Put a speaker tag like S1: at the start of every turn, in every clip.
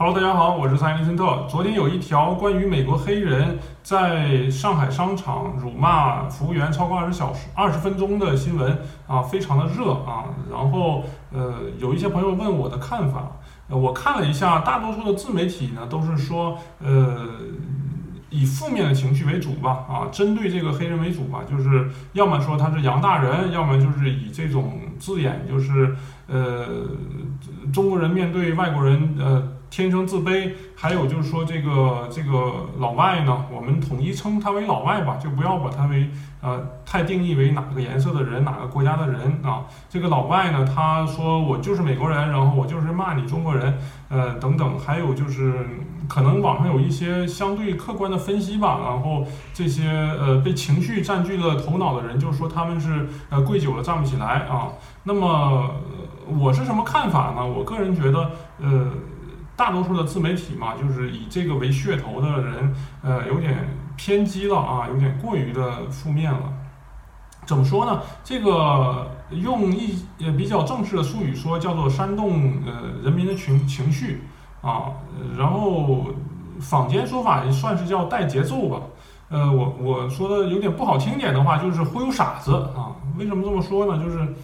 S1: Hello，大家好，我是蔡林森特。昨天有一条关于美国黑人在上海商场辱骂服务员超过二十小时、二十分钟的新闻啊，非常的热啊。然后呃，有一些朋友问我的看法，呃我看了一下，大多数的自媒体呢都是说呃。以负面的情绪为主吧，啊，针对这个黑人为主吧，就是要么说他是洋大人，要么就是以这种字眼，就是呃，中国人面对外国人，呃，天生自卑，还有就是说这个这个老外呢，我们统一称他为老外吧，就不要把他为呃太定义为哪个颜色的人，哪个国家的人啊。这个老外呢，他说我就是美国人，然后我就是骂你中国人，呃，等等，还有就是可能网上有一些相对客观的分析吧，然后这些呃被情绪占据了头脑的人，就说他们是呃跪久了站不起来啊。那么我是什么看法呢？我个人觉得，呃。大多数的自媒体嘛，就是以这个为噱头的人，呃，有点偏激了啊，有点过于的负面了。怎么说呢？这个用一呃比较正式的术语说，叫做煽动呃人民的情情绪啊。然后坊间说法也算是叫带节奏吧。呃，我我说的有点不好听点的话，就是忽悠傻子啊。为什么这么说呢？就是。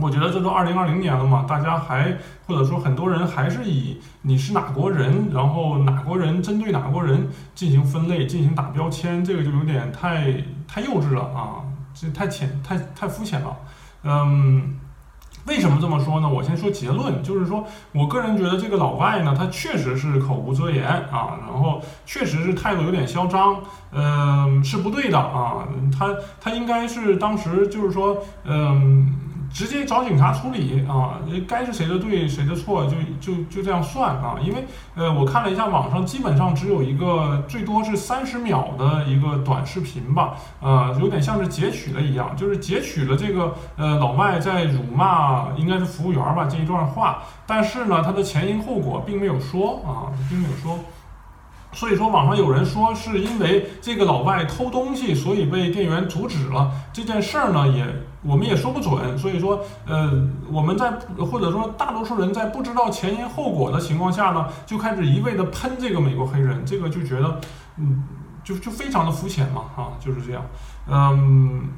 S1: 我觉得这都二零二零年了嘛，大家还或者说很多人还是以你是哪国人，然后哪国人针对哪国人进行分类、进行打标签，这个就有点太太幼稚了啊，这太浅、太太肤浅了。嗯，为什么这么说呢？我先说结论，就是说我个人觉得这个老外呢，他确实是口无遮言啊，然后确实是态度有点嚣张，嗯，是不对的啊，他他应该是当时就是说，嗯。直接找警察处理啊，该是谁的对谁的错就就就这样算啊，因为呃我看了一下网上基本上只有一个最多是三十秒的一个短视频吧，呃有点像是截取了一样，就是截取了这个呃老外在辱骂应该是服务员吧这一段话，但是呢他的前因后果并没有说啊，并没有说。所以说，网上有人说是因为这个老外偷东西，所以被店员阻止了。这件事儿呢，也我们也说不准。所以说，呃，我们在或者说大多数人在不知道前因后果的情况下呢，就开始一味的喷这个美国黑人，这个就觉得，嗯，就就非常的肤浅嘛，哈，就是这样，嗯。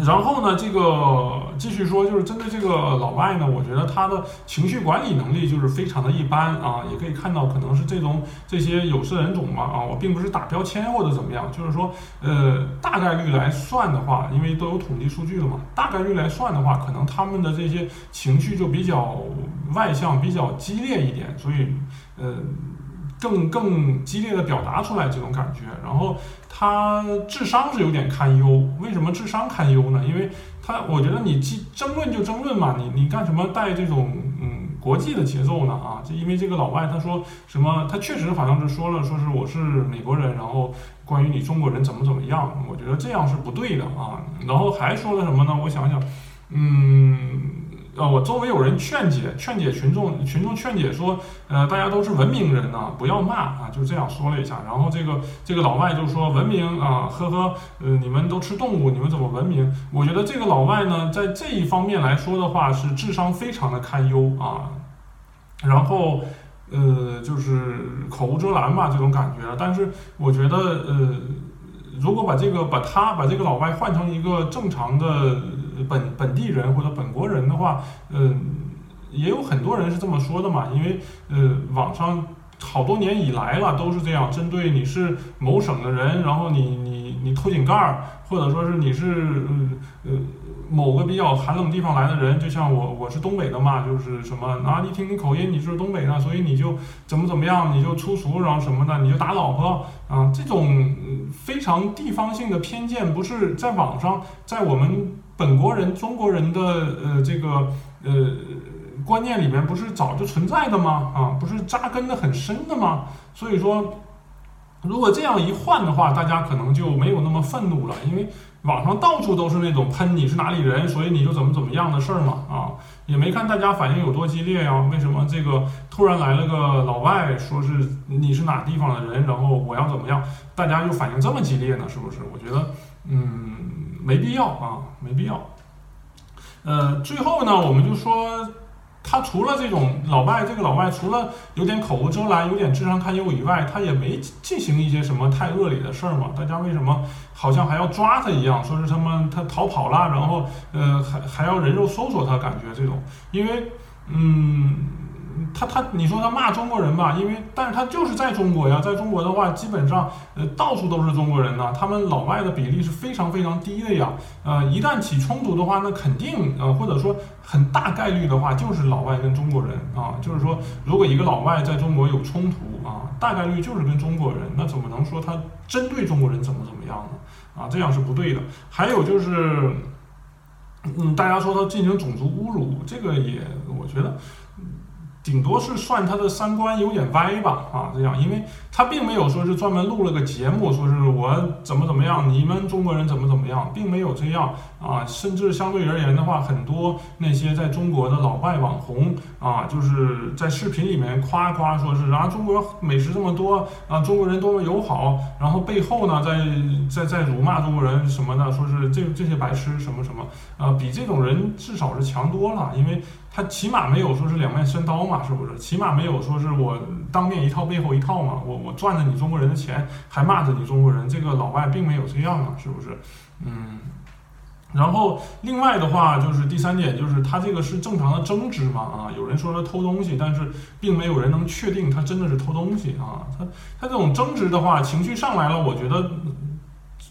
S1: 然后呢，这个继续说，就是针对这个老外呢，我觉得他的情绪管理能力就是非常的一般啊，也可以看到可能是这种这些有色人种嘛啊，我并不是打标签或者怎么样，就是说，呃，大概率来算的话，因为都有统计数据了嘛，大概率来算的话，可能他们的这些情绪就比较外向，比较激烈一点，所以，呃。更更激烈的表达出来这种感觉，然后他智商是有点堪忧。为什么智商堪忧呢？因为他我觉得你争争论就争论嘛，你你干什么带这种嗯国际的节奏呢？啊，就因为这个老外他说什么，他确实好像是说了，说是我是美国人，然后关于你中国人怎么怎么样，我觉得这样是不对的啊。然后还说了什么呢？我想想，嗯。呃，我周围有人劝解，劝解群众，群众劝解说，呃，大家都是文明人呐，不要骂啊，就这样说了一下。然后这个这个老外就说文明啊，呵呵，呃，你们都吃动物，你们怎么文明？我觉得这个老外呢，在这一方面来说的话，是智商非常的堪忧啊。然后，呃，就是口无遮拦吧，这种感觉。但是我觉得，呃，如果把这个把他把这个老外换成一个正常的。本本地人或者本国人的话，嗯，也有很多人是这么说的嘛，因为呃，网上好多年以来了都是这样，针对你是某省的人，然后你你你偷井盖儿，或者说是你是呃某个比较寒冷地方来的人，就像我我是东北的嘛，就是什么啊，一听你口音你是东北的，所以你就怎么怎么样，你就粗俗，然后什么的，你就打老婆啊，这种非常地方性的偏见，不是在网上，在我们。本国人、中国人的呃这个呃观念里面不是早就存在的吗？啊，不是扎根的很深的吗？所以说，如果这样一换的话，大家可能就没有那么愤怒了，因为网上到处都是那种喷你是哪里人，所以你就怎么怎么样的事儿嘛。啊，也没看大家反应有多激烈呀？为什么这个突然来了个老外，说是你是哪地方的人，然后我要怎么样，大家就反应这么激烈呢？是不是？我觉得，嗯。没必要啊，没必要。呃，最后呢，我们就说他除了这种老外，这个老外除了有点口无遮拦、有点智商堪忧以外，他也没进行一些什么太恶劣的事儿嘛。大家为什么好像还要抓他一样？说是他们他逃跑了，然后呃还还要人肉搜索他，感觉这种，因为嗯。他他，你说他骂中国人吧，因为，但是他就是在中国呀，在中国的话，基本上，呃，到处都是中国人呢，他们老外的比例是非常非常低的呀，呃，一旦起冲突的话，那肯定，呃，或者说很大概率的话，就是老外跟中国人啊，就是说，如果一个老外在中国有冲突啊，大概率就是跟中国人，那怎么能说他针对中国人怎么怎么样呢？啊，这样是不对的。还有就是，嗯，大家说他进行种族侮辱，这个也，我觉得。顶多是算他的三观有点歪吧，啊，这样，因为他并没有说是专门录了个节目，说是我怎么怎么样，你们中国人怎么怎么样，并没有这样啊，甚至相对而言的话，很多那些在中国的老外网红啊，就是在视频里面夸夸说是啊，中国美食这么多啊，中国人多么友好，然后背后呢，在在在辱骂中国人什么的，说是这这些白痴什么什么啊，比这种人至少是强多了，因为。他起码没有说是两面三刀嘛，是不是？起码没有说是我当面一套背后一套嘛，我我赚着你中国人的钱，还骂着你中国人，这个老外并没有这样啊，是不是？嗯，然后另外的话就是第三点，就是他这个是正常的争执嘛啊，有人说他偷东西，但是并没有人能确定他真的是偷东西啊，他他这种争执的话，情绪上来了，我觉得。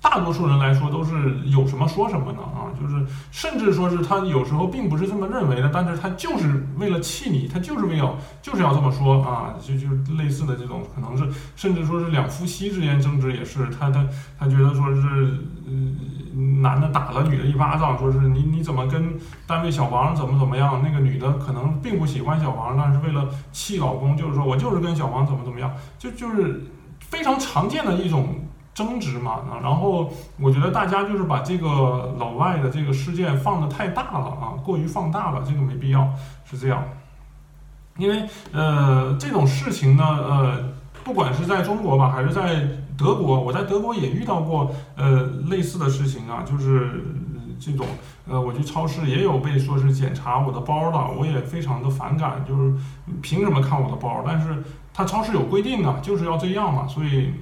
S1: 大多数人来说都是有什么说什么呢啊，就是甚至说是他有时候并不是这么认为的，但是他就是为了气你，他就是为了就是要这么说啊，就就类似的这种可能是，甚至说是两夫妻之间争执也是，他他他觉得说是，男的打了女的一巴掌，说是你你怎么跟单位小王怎么怎么样，那个女的可能并不喜欢小王，但是为了气老公，就是说我就是跟小王怎么怎么样，就就是非常常见的一种。争执嘛，然后我觉得大家就是把这个老外的这个事件放的太大了啊，过于放大了，这个没必要是这样。因为呃这种事情呢，呃不管是在中国吧，还是在德国，我在德国也遇到过呃类似的事情啊，就是这种呃我去超市也有被说是检查我的包的，我也非常的反感，就是凭什么看我的包？但是他超市有规定啊，就是要这样嘛，所以。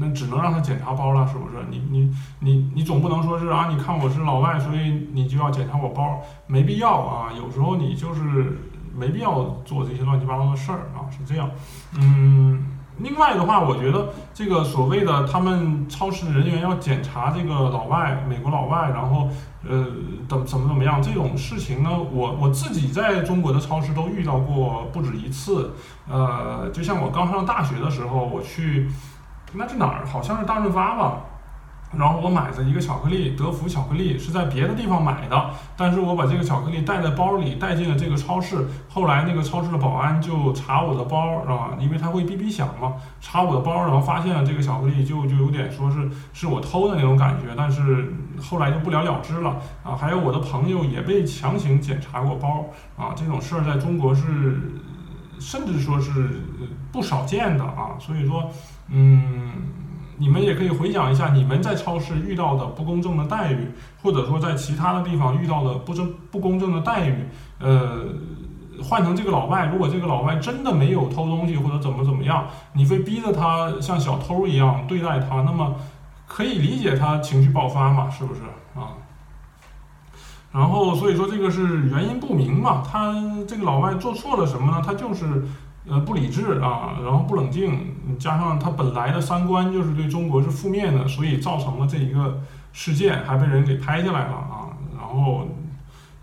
S1: 那只能让他检查包了，是不是？你你你你总不能说是啊？你看我是老外，所以你就要检查我包，没必要啊。有时候你就是没必要做这些乱七八糟的事儿啊，是这样。嗯，另外的话，我觉得这个所谓的他们超市人员要检查这个老外，美国老外，然后呃怎怎么怎么样这种事情呢？我我自己在中国的超市都遇到过不止一次。呃，就像我刚上大学的时候，我去。那是哪儿？好像是大润发吧。然后我买的一个巧克力，德芙巧克力是在别的地方买的，但是我把这个巧克力带在包里，带进了这个超市。后来那个超市的保安就查我的包，啊？因为他会哔哔响嘛，查我的包，然后发现了这个巧克力，就就有点说是是我偷的那种感觉。但是后来就不了了之了啊。还有我的朋友也被强行检查过包啊，这种事儿在中国是甚至说是不少见的啊。所以说。嗯，你们也可以回想一下，你们在超市遇到的不公正的待遇，或者说在其他的地方遇到的不正不公正的待遇，呃，换成这个老外，如果这个老外真的没有偷东西或者怎么怎么样，你会逼着他像小偷一样对待他，那么可以理解他情绪爆发嘛，是不是啊？然后所以说这个是原因不明嘛，他这个老外做错了什么呢？他就是。呃，不理智啊，然后不冷静，加上他本来的三观就是对中国是负面的，所以造成了这一个事件，还被人给拍下来了啊。然后，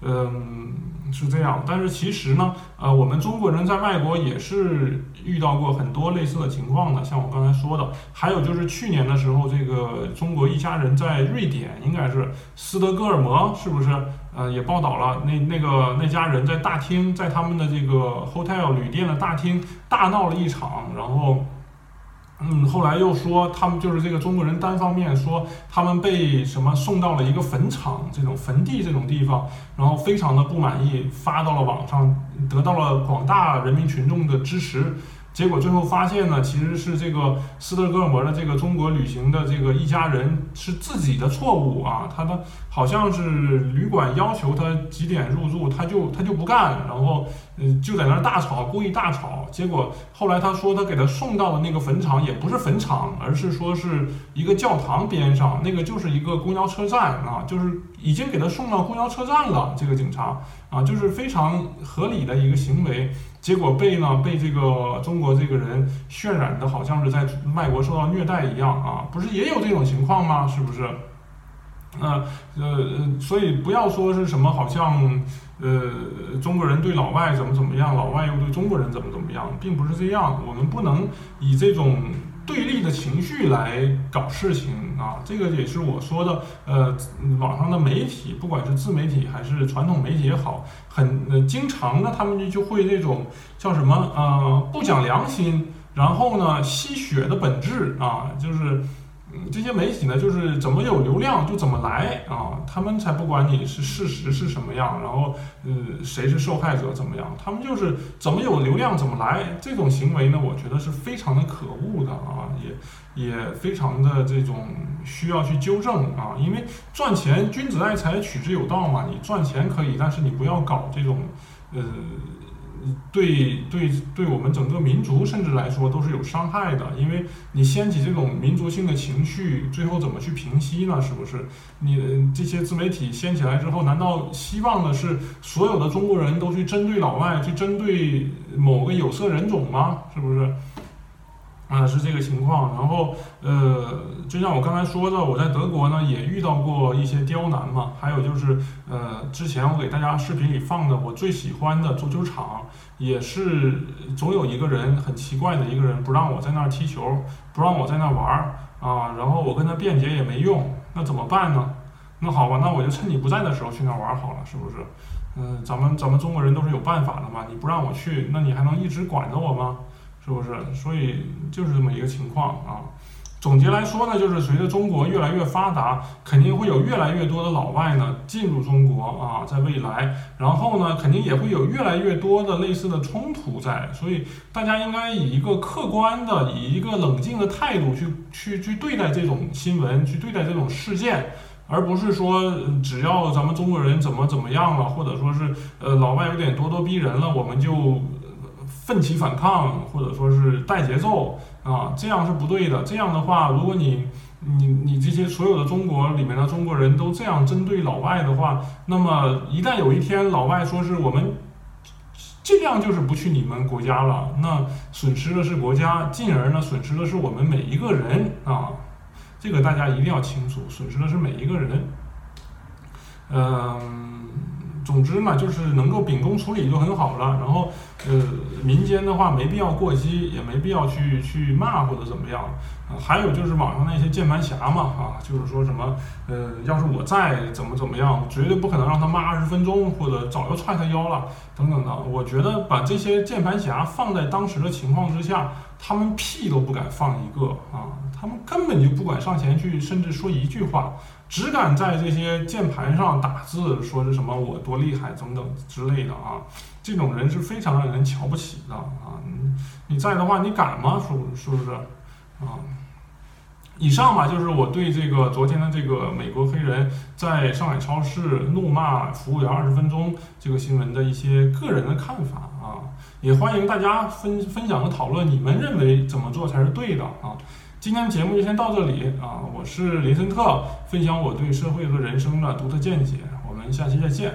S1: 嗯，是这样。但是其实呢，呃，我们中国人在外国也是遇到过很多类似的情况的，像我刚才说的，还有就是去年的时候，这个中国一家人在瑞典，应该是斯德哥尔摩，是不是？呃，也报道了，那那个那家人在大厅，在他们的这个 hotel 旅店的大厅大闹了一场，然后，嗯，后来又说他们就是这个中国人单方面说他们被什么送到了一个坟场这种坟地这种地方，然后非常的不满意，发到了网上，得到了广大人民群众的支持。结果最后发现呢，其实是这个斯德哥尔摩的这个中国旅行的这个一家人是自己的错误啊，他的好像是旅馆要求他几点入住，他就他就不干，然后嗯就在那儿大吵，故意大吵。结果后来他说他给他送到的那个坟场也不是坟场，而是说是一个教堂边上，那个就是一个公交车站啊，就是已经给他送到公交车站了。这个警察啊，就是非常合理的一个行为。结果被呢被这个中国这个人渲染的好像是在外国受到虐待一样啊，不是也有这种情况吗？是不是？呃呃，所以不要说是什么好像呃中国人对老外怎么怎么样，老外又对中国人怎么怎么样，并不是这样。我们不能以这种。对立的情绪来搞事情啊，这个也是我说的。呃，网上的媒体，不管是自媒体还是传统媒体也好，很呃经常呢，他们就就会这种叫什么呃不讲良心，然后呢吸血的本质啊，就是。这些媒体呢，就是怎么有流量就怎么来啊，他们才不管你是事实是什么样，然后呃谁是受害者怎么样，他们就是怎么有流量怎么来。这种行为呢，我觉得是非常的可恶的啊，也也非常的这种需要去纠正啊，因为赚钱君子爱财取之有道嘛，你赚钱可以，但是你不要搞这种呃。对对，对我们整个民族甚至来说都是有伤害的，因为你掀起这种民族性的情绪，最后怎么去平息呢？是不是？你这些自媒体掀起来之后，难道希望的是所有的中国人都去针对老外，去针对某个有色人种吗？是不是？啊，是这个情况。然后，呃，就像我刚才说的，我在德国呢也遇到过一些刁难嘛。还有就是，呃，之前我给大家视频里放的我最喜欢的足球场，也是总有一个人很奇怪的一个人不让我在那儿踢球，不让我在那儿玩儿啊。然后我跟他辩解也没用，那怎么办呢？那好吧，那我就趁你不在的时候去那儿玩好了，是不是？嗯，咱们咱们中国人都是有办法的嘛。你不让我去，那你还能一直管着我吗？是不是？所以就是这么一个情况啊。总结来说呢，就是随着中国越来越发达，肯定会有越来越多的老外呢进入中国啊，在未来，然后呢，肯定也会有越来越多的类似的冲突在。所以大家应该以一个客观的、以一个冷静的态度去去去对待这种新闻，去对待这种事件，而不是说只要咱们中国人怎么怎么样了，或者说是呃老外有点咄咄逼人了，我们就。奋起反抗，或者说是带节奏啊，这样是不对的。这样的话，如果你你你这些所有的中国里面的中国人都这样针对老外的话，那么一旦有一天老外说是我们尽量就是不去你们国家了，那损失的是国家，进而呢损失的是我们每一个人啊。这个大家一定要清楚，损失的是每一个人。嗯。总之嘛，就是能够秉公处理就很好了。然后，呃，民间的话没必要过激，也没必要去去骂或者怎么样。啊，还有就是网上那些键盘侠嘛，啊，就是说什么，呃，要是我在怎么怎么样，绝对不可能让他骂二十分钟，或者早就踹他腰了，等等的。我觉得把这些键盘侠放在当时的情况之下，他们屁都不敢放一个啊，他们根本就不敢上前去，甚至说一句话。只敢在这些键盘上打字，说是什么我多厉害等等之类的啊，这种人是非常让人瞧不起的啊！你在的话，你敢吗？是是不是啊？以上吧，就是我对这个昨天的这个美国黑人在上海超市怒骂服务员二十分钟这个新闻的一些个人的看法啊，也欢迎大家分分享和讨论，你们认为怎么做才是对的啊？今天的节目就先到这里啊！我是林森特，分享我对社会和人生的独特见解。我们下期再见。